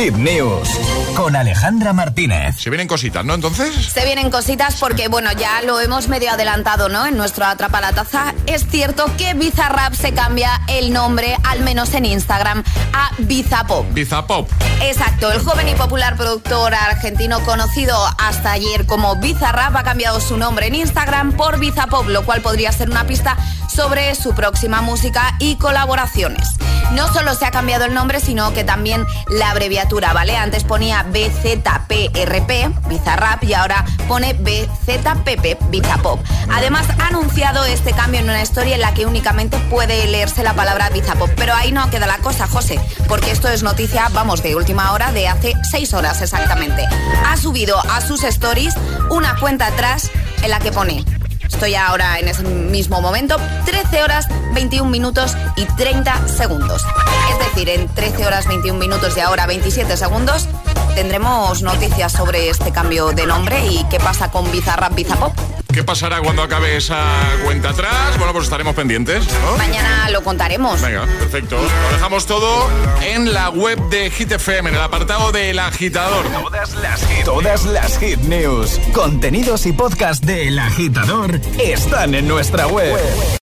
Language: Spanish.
Hit News con Alejandra Martínez. Se vienen cositas, ¿no? Entonces. Se vienen cositas porque, bueno, ya lo hemos medio adelantado, ¿no? En nuestro Atrapa la Taza. Es cierto que Bizarrap se cambia el nombre, al menos en Instagram, a Bizapop. Bizapop. Exacto. El joven y popular productor argentino conocido hasta ayer como Bizarrap ha cambiado su nombre en Instagram por Bizapop, lo cual podría ser una pista sobre su próxima música y colaboraciones. No solo se ha cambiado el nombre, sino que también la ¿vale? Antes ponía BZPRP, Bizarrap, y ahora pone BZPP, Bizapop. Además, ha anunciado este cambio en una historia en la que únicamente puede leerse la palabra Bizapop. Pero ahí no queda la cosa, José, porque esto es noticia, vamos, de última hora, de hace seis horas exactamente. Ha subido a sus stories una cuenta atrás en la que pone Estoy ahora en ese mismo momento, 13 horas 21 minutos y 30 segundos. Decir, en 13 horas 21 minutos y ahora 27 segundos tendremos noticias sobre este cambio de nombre y qué pasa con Bizarrap Bizapop. ¿Qué pasará cuando acabe esa cuenta atrás? Bueno, pues estaremos pendientes. Mañana lo contaremos. Venga, perfecto. Lo dejamos todo en la web de Hit FM, en el apartado del agitador. Todas las hit, todas las hit news, contenidos y podcast del agitador están en nuestra web.